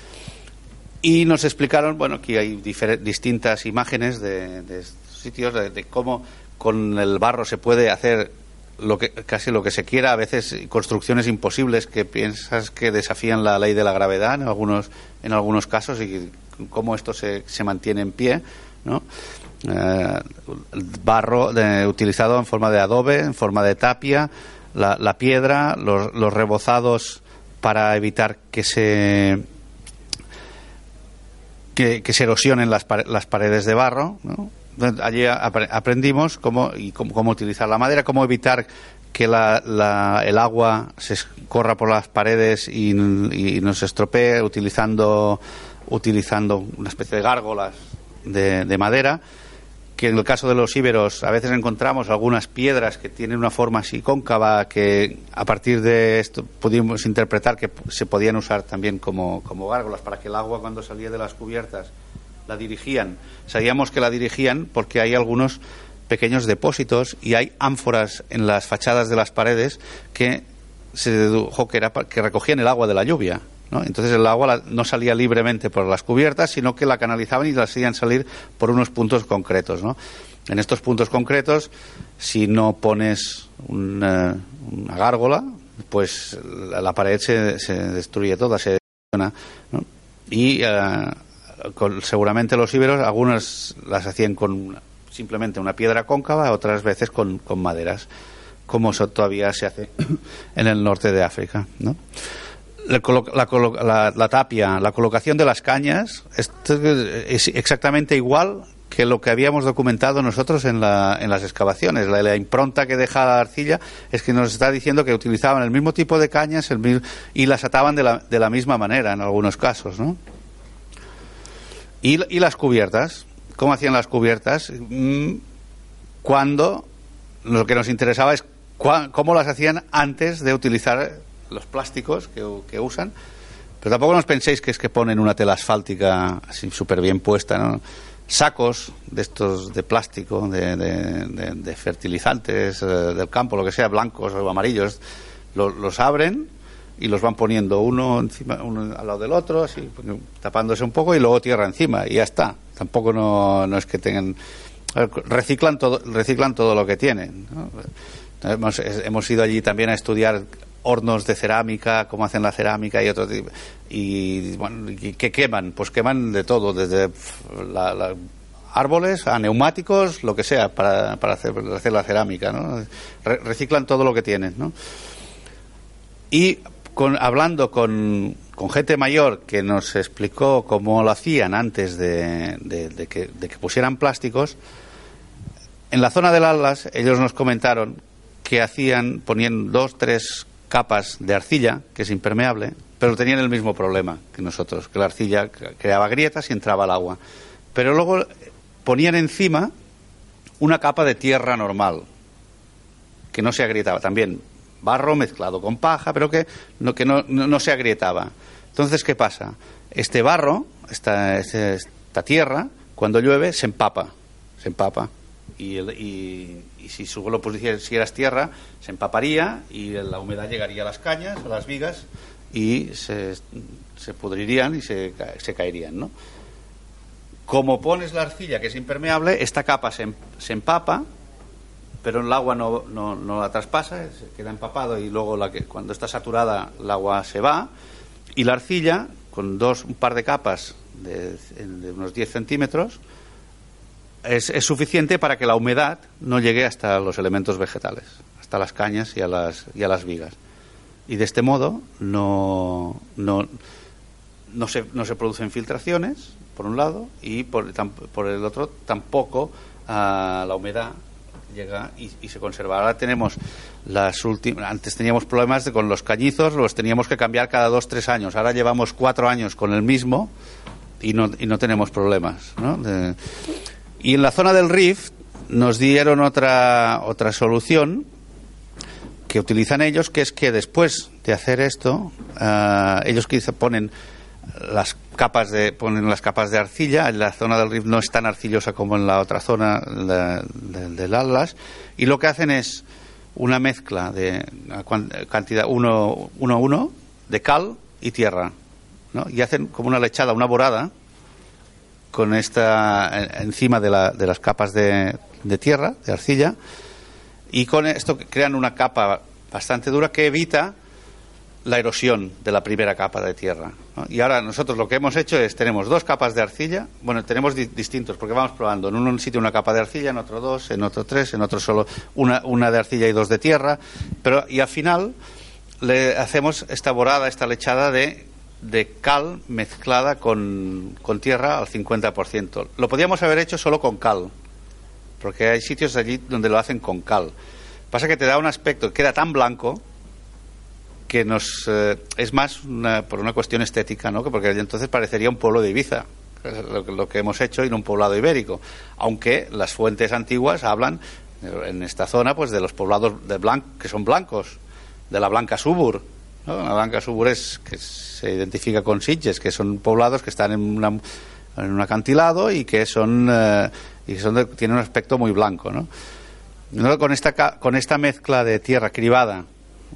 y nos explicaron, bueno, que hay distintas imágenes de, de sitios, de, cómo con el barro se puede hacer lo que, casi lo que se quiera, a veces construcciones imposibles que piensas que desafían la ley de la gravedad en algunos, en algunos casos y cómo esto se, se mantiene en pie, ¿no? Eh, barro de- utilizado en forma de adobe, en forma de tapia, la, la piedra, los, los rebozados para evitar que se que, se erosionen las, las paredes de barro. ¿no? Allí apre- aprendimos cómo, y cómo, cómo utilizar la madera, cómo evitar que la- el agua se corra por las paredes y, nos estropee utilizando, utilizando una especie de gárgolas de madera que en el caso de los íberos a veces encontramos algunas piedras que tienen una forma así cóncava que a partir de esto pudimos interpretar que se podían usar también como, como gárgolas para que el agua cuando salía de las cubiertas la dirigían. Sabíamos que la dirigían porque hay algunos pequeños depósitos y hay ánforas en las fachadas de las paredes que se dedujo que, era, que recogían el agua de la lluvia. Entonces el agua no salía libremente por las cubiertas, sino que la canalizaban y la hacían salir por unos puntos concretos. ¿no? En estos puntos concretos, si no pones una, una gárgola, pues la, pared se, destruye toda, se ¿no? Y eh, seguramente los íberos, algunas las hacían con simplemente una piedra cóncava, otras veces con, con maderas, como eso todavía se hace en el norte de África. ¿no? La, la tapia, la colocación de las cañas, es exactamente igual que lo que habíamos documentado nosotros en, la- en las excavaciones. La, impronta que deja la arcilla es que nos está diciendo que utilizaban el mismo tipo de cañas y las ataban de la, de la misma manera en algunos casos. ¿no? Y, las cubiertas, ¿cómo hacían las cubiertas? Mm, Cuando lo que nos interesaba es cómo las hacían antes de utilizar los plásticos que, usan. Pero tampoco nos penséis que es que ponen una tela asfáltica así súper bien puesta, ¿no? Sacos de estos de plástico, de, fertilizantes eh, del campo, lo que sea, blancos o amarillos, lo- los abren y los van poniendo uno encima uno al lado del otro así tapándose un poco y luego tierra encima y ya está tampoco no, es que tengan reciclan todo reciclan todo lo que tienen ¿no? hemos ido allí también a estudiar hornos de cerámica cómo hacen la cerámica y otro tipo y bueno ¿y qué queman pues queman de todo desde árboles a neumáticos lo que sea para, para hacer, hacer la cerámica ¿no? Re- reciclan todo lo que tienen. Y con, hablando con, con gente mayor que nos explicó cómo lo hacían antes de, de- de que, de que pusieran plásticos, en la zona del Atlas ellos nos comentaron que hacían, ponían dos, tres capas de arcilla, que es impermeable, pero tenían el mismo problema que nosotros, que la arcilla creaba grietas y entraba el agua. Pero luego ponían encima una capa de tierra normal, que no se agrietaba. También barro mezclado con paja pero que no que no, no, se agrietaba. Entonces qué pasa este barro esta, este- esta tierra cuando llueve se empapa se empapa y, el- y- si su suelo pusieras tierra, se empaparía y la humedad llegaría a las cañas, a las vigas y se, pudrirían y se, se caerían, ¿no? Como pones la arcilla, que es impermeable, esta capa se, em- se empapa, pero el agua no, la traspasa, se queda empapado y luego la que, cuando está saturada el agua se va y la arcilla, con dos, un par de capas de, de unos 10 centímetros, es, es suficiente para que la humedad no llegue hasta los elementos vegetales, hasta las cañas y a las, y a las vigas. Y de este modo no, no, no, se, no se producen filtraciones, por un lado, y por, por el otro tampoco ah, la humedad llega y, se conserva. Ahora tenemos las últimas. Antes teníamos problemas de- con los cañizos, los teníamos que cambiar cada dos, tres años. Ahora llevamos cuatro años con el mismo y no, y no tenemos problemas. ¿no? Y en la zona del Rift nos dieron otra, otra solución que utilizan ellos, que es que después de hacer esto, ah, ellos quizá ponen las capas de ponen las capas de arcilla en la zona del Rift no es tan arcillosa como en la otra zona del Atlas y lo que hacen es una mezcla de cantidad 1 uno, a uno de cal y tierra ¿no? y hacen como una lechada una borada con esta eh, encima de, la- de las capas de, de tierra de arcilla y con esto crean una capa bastante dura que evita la erosión de la primera capa de tierra. Y ahora nosotros lo que hemos hecho es, tenemos dos capas de arcilla, bueno, tenemos di- distintos, porque vamos probando, en un sitio una capa de arcilla, en otro dos, en otro tres, en otro solo una, una de arcilla y dos de tierra, pero y al final le hacemos esta borada, esta lechada de, de cal mezclada con, con tierra al 50%. Lo podíamos haber hecho solo con cal, porque hay sitios allí donde lo hacen con cal. Pasa que te da un aspecto, queda tan blanco que nos eh, es más una- por una cuestión estética, ¿no? Que Porque entonces parecería un pueblo de Ibiza, lo, que- hemos hecho, no un poblado ibérico. Aunque las fuentes antiguas hablan eh, en esta zona, pues de los poblados de blan que son blancos, de la Blanca Subur. ¿No? La Blanca Subur es que se identifica con Sitges, que son poblados que están en, una, en un acantilado y que son eh, y son de- tienen un aspecto muy blanco, ¿no? No, con esta con esta mezcla de tierra cribada,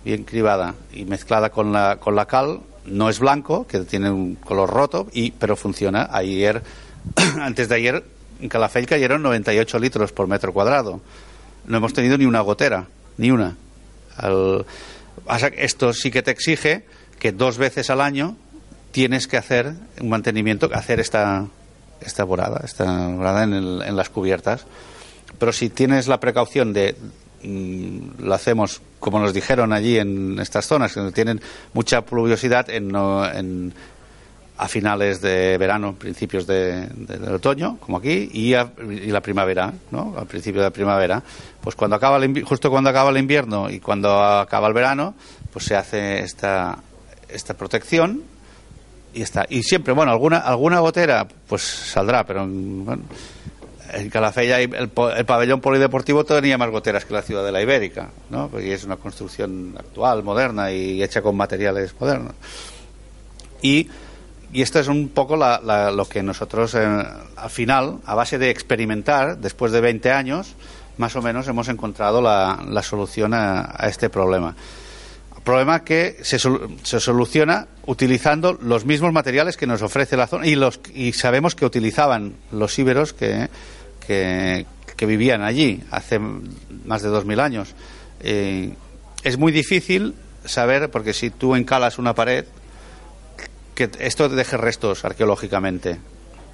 bien cribada y mezclada con la con la cal, no es blanco, que tiene un color roto y pero funciona. Ayer antes de ayer en Calafell cayeron 98 litros por metro cuadrado. No hemos tenido ni una gotera, ni una. Al- esto sí que te exige que dos veces al año tienes que hacer un mantenimiento, hacer esta esta borada, esta borada en, el- en las cubiertas. Pero si tienes la precaución de mm, lo hacemos como nos dijeron allí en estas zonas que tienen mucha pluviosidad en, en- a finales de verano, principios de, de- del otoño, como aquí, y, y la primavera, ¿no? Al principio de la primavera. Pues cuando acaba el justo cuando acaba el invierno y cuando acaba el verano, pues se hace esta, esta protección y está. Y siempre, bueno, alguna, alguna gotera, pues saldrá, pero bueno, en Calafell hay el, el pabellón polideportivo tenía más goteras que la ciudad de la Ibérica, ¿no? Porque es una construcción actual, moderna y hecha con materiales modernos. Y, y esto es un poco la- la- lo que nosotros, eh, al final, a base de experimentar, después de 20 años, más o menos hemos encontrado la, la solución a, a este problema. Problema que se, se soluciona utilizando los mismos materiales que nos ofrece la zona y, los, y sabemos que utilizaban los íberos que, que, que vivían allí hace más de 2.000 años. Eh, es muy difícil saber, porque si tú encalas una pared, que esto deje restos arqueológicamente,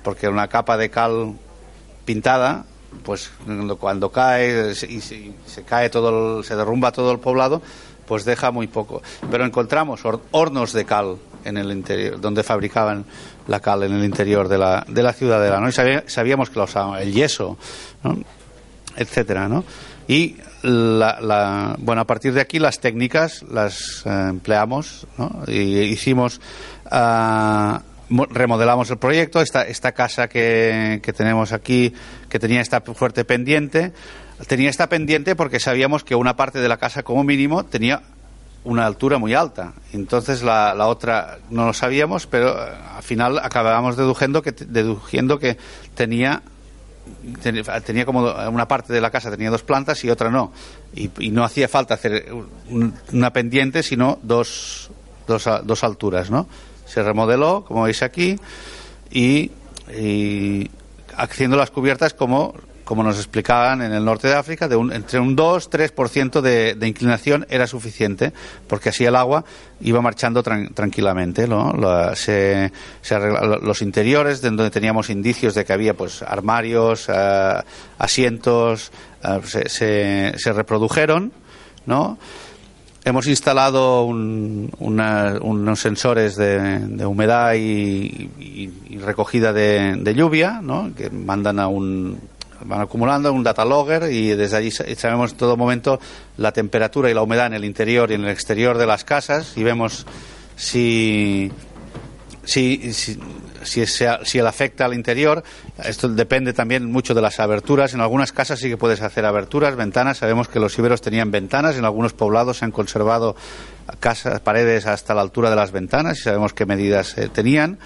porque una capa de cal pintada, pues cuando- cae y se, se cae todo, el- se derrumba todo el poblado, pues deja muy poco. Pero encontramos hor- hornos de cal en el interior, donde fabricaban la cal en el interior de la, de la ciudadela, ¿no? Y sabía- sabíamos que lo usaban, el yeso, ¿no? etcétera, ¿no? Y la, la- bueno, a partir de aquí las técnicas las eh, empleamos. Y hicimos, mo- remodelamos el proyecto, esta, esta casa que, que tenemos aquí, que tenía esta fuerte pendiente, tenía esta pendiente porque sabíamos que una parte de la casa como mínimo tenía una altura muy alta. Entonces la, la otra no lo sabíamos, pero eh, al final acabábamos deduciendo que, deduciendo que tenía tenía como una parte de la casa tenía dos plantas y otra no. Y, no hacía falta hacer una pendiente, sino dos, dos, dos alturas, ¿no? Se remodeló, como veis aquí, y, y haciendo las cubiertas como como nos explicaban en el norte de África, de entre un 2-3% de, de inclinación era suficiente, porque así el agua iba marchando tranquilamente. ¿no? se, los interiores, de donde teníamos indicios de que había pues armarios, eh, asientos, eh, se, se, reprodujeron. ¿no? Hemos instalado unos sensores de, humedad y, recogida de, de lluvia, ¿no? que mandan a un van acumulando un data logger y desde allí sabemos en todo momento la temperatura y la humedad en el interior y en el exterior de las casas y vemos si si, si, si, afecta al interior. Esto depende también mucho de las aberturas. En algunas casas sí que puedes hacer aberturas, ventanas. Sabemos que los iberos tenían ventanas. En algunos poblados se han conservado casas, paredes hasta la altura de las ventanas y sabemos qué medidas eh, tenían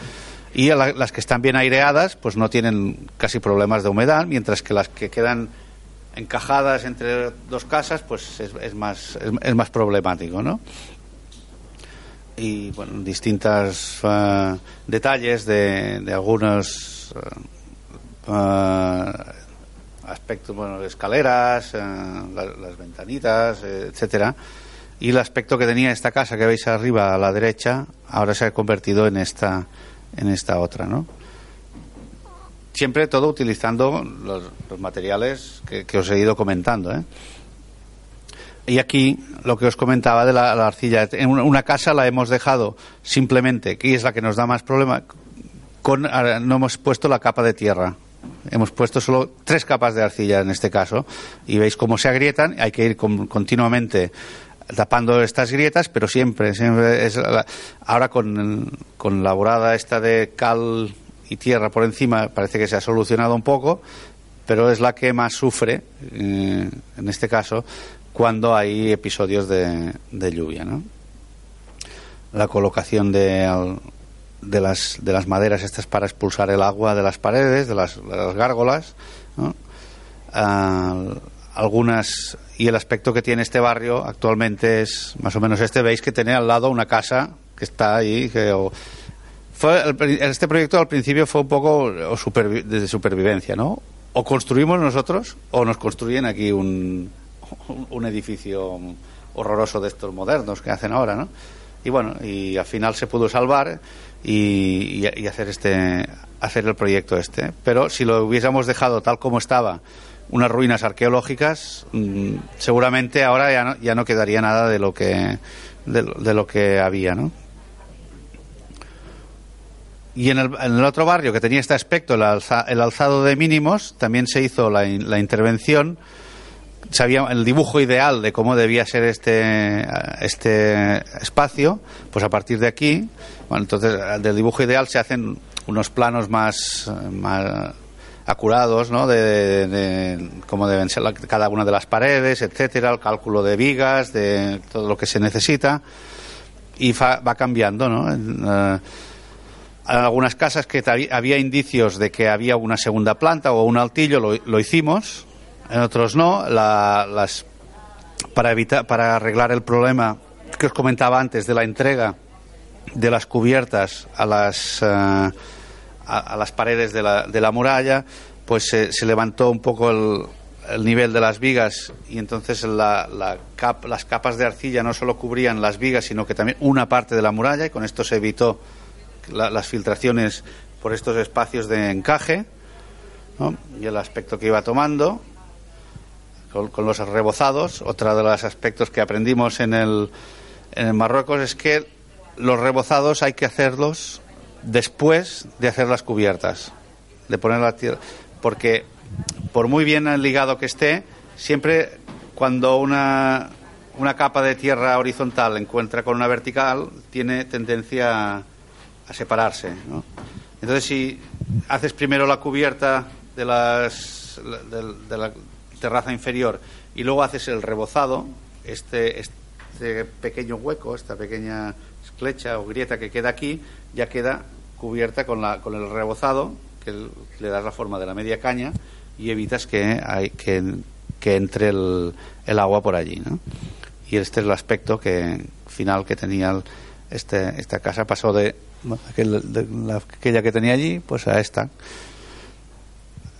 y las que están bien aireadas pues no tienen casi problemas de humedad mientras que las que quedan encajadas entre dos casas pues es, más es, más problemático no y bueno distintos uh, detalles de, de algunos uh, aspectos bueno escaleras las, las ventanitas etcétera. Y el aspecto que tenía esta casa que veis arriba a la derecha ahora se ha convertido en esta en esta otra, ¿no? Siempre todo utilizando los, materiales que, os he ido comentando, ¿eh? Y aquí lo que os comentaba de la, arcilla. En una, casa la hemos dejado simplemente, que es la que nos da más problema, con, no hemos puesto la capa de tierra. Hemos puesto solo tres capas de arcilla en este caso. Y veis cómo se agrietan. Hay que ir continuamente tapando estas grietas, pero siempre, siempre es ahora con, con la borada esta de cal y tierra por encima parece que se ha solucionado un poco, pero es la que más sufre, eh, en este caso, cuando hay episodios de, de lluvia. La colocación de, de, las, de las maderas estas para expulsar el agua de las paredes, de las, de las gárgolas, algunas y el aspecto que tiene este barrio actualmente es más o menos este. Veis que tiene al lado una casa que está ahí que fue este proyecto al principio fue un poco de supervivencia no o construimos nosotros o nos construyen aquí un, edificio horroroso de estos modernos que hacen ahora no y bueno y al final se pudo salvar y, y hacer este hacer el proyecto este. Pero si lo hubiésemos dejado tal como estaba unas ruinas arqueológicas, mm, seguramente ahora ya no, ya no quedaría nada de lo que, de, lo que había, ¿no? Y en el, en el, otro barrio que tenía este aspecto, el, el alzado de mínimos, también se hizo la, la intervención, sabía el dibujo ideal de cómo debía ser este, este espacio, pues a partir de aquí, bueno, entonces del dibujo ideal se hacen unos planos más acurados, ¿no? De, cómo deben ser cada una de las paredes, etcétera, el cálculo de vigas, de todo lo que se necesita y va cambiando, ¿no? En, eh, algunas casas que había indicios de que había una segunda planta o un altillo lo, hicimos, en otros no. las para evitar para arreglar el problema que os comentaba antes de la entrega de las cubiertas a las eh, a, las paredes de la, de la muralla, pues se, levantó un poco el, el, nivel de las vigas y entonces la, la las capas de arcilla no solo cubrían las vigas, sino que también una parte de la muralla y con esto se evitó las filtraciones por estos espacios de encaje y el aspecto que iba tomando con, los rebozados. Otro de los aspectos que aprendimos en el, en el Marruecos es que los rebozados hay que hacerlos después de hacer las cubiertas, de poner la tierra, porque por muy bien ligado que esté, siempre cuando una, una capa de tierra horizontal encuentra con una vertical, tiene tendencia a, separarse. ¿no? Entonces, si haces primero la cubierta de, las, de, la terraza inferior y luego haces el rebozado, este, este pequeño hueco, esta pequeña esclecha o grieta que queda aquí, ya queda cubierta con, la, con el rebozado, que le da la forma de la media caña, y evitas que, hay, que, que entre el, el, agua por allí. ¿no? Y este es el aspecto que, final que tenía este, esta casa. Pasó de, aquel, de la, aquella que tenía allí pues a esta.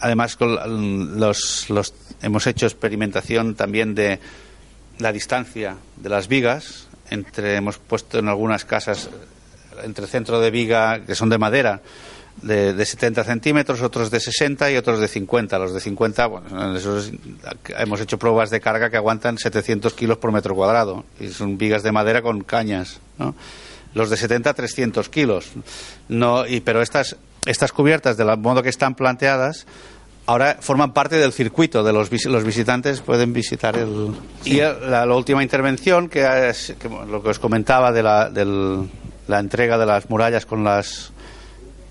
Además, con los, los, hemos hecho experimentación también de la distancia de las vigas. Entre, hemos puesto en algunas casas entre centro de viga que son de madera de, de 70 centímetros, otros de 60 y otros de 50. Los de 50, bueno, esos, hemos hecho pruebas de carga que aguantan 700 kilos por metro cuadrado y son vigas de madera con cañas. ¿no? Los de 70, 300 kilos. No, y, pero estas, estas cubiertas, del modo que están planteadas, ahora forman parte del circuito de los, los visitantes pueden visitar el y la, la última intervención que, es, que, lo que os comentaba de la, del, la entrega de las murallas con las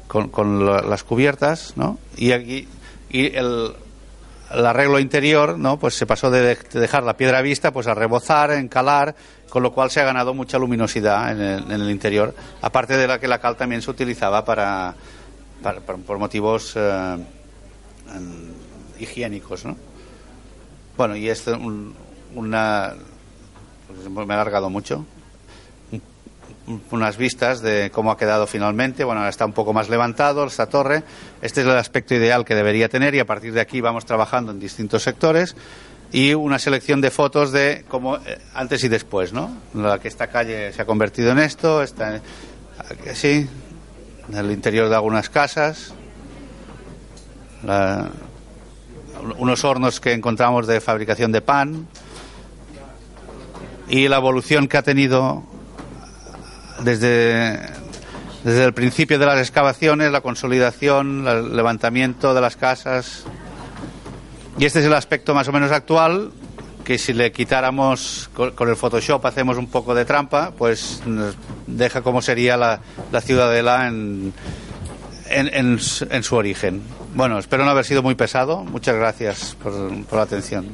con, con las cubiertas, ¿no? Y aquí y el, el, arreglo interior, ¿no? Pues se pasó de, de, dejar la piedra vista, pues a rebozar, encalar, con lo cual se ha ganado mucha luminosidad en el, en el interior, aparte de la que la cal también se utilizaba para, para, para por motivos eh, higiénicos, ¿no? Bueno, y es un, una me ha alargado mucho unas vistas de cómo ha quedado finalmente. Bueno, está un poco más levantado esta torre. Este es el aspecto ideal que debería tener y a partir de aquí vamos trabajando en distintos sectores y una selección de fotos de cómo antes y después, ¿no? La que esta calle se ha convertido en esto, está así, en el interior de algunas casas, unos hornos que encontramos de fabricación de pan y la evolución que ha tenido desde, desde el principio de las excavaciones, la consolidación, el levantamiento de las casas. Y este es el aspecto más o menos actual, que si le quitáramos con, el Photoshop, hacemos un poco de trampa, pues nos deja como sería la, la ciudadela en, en, su origen. Bueno, espero no haber sido muy pesado. Muchas gracias por, por la atención.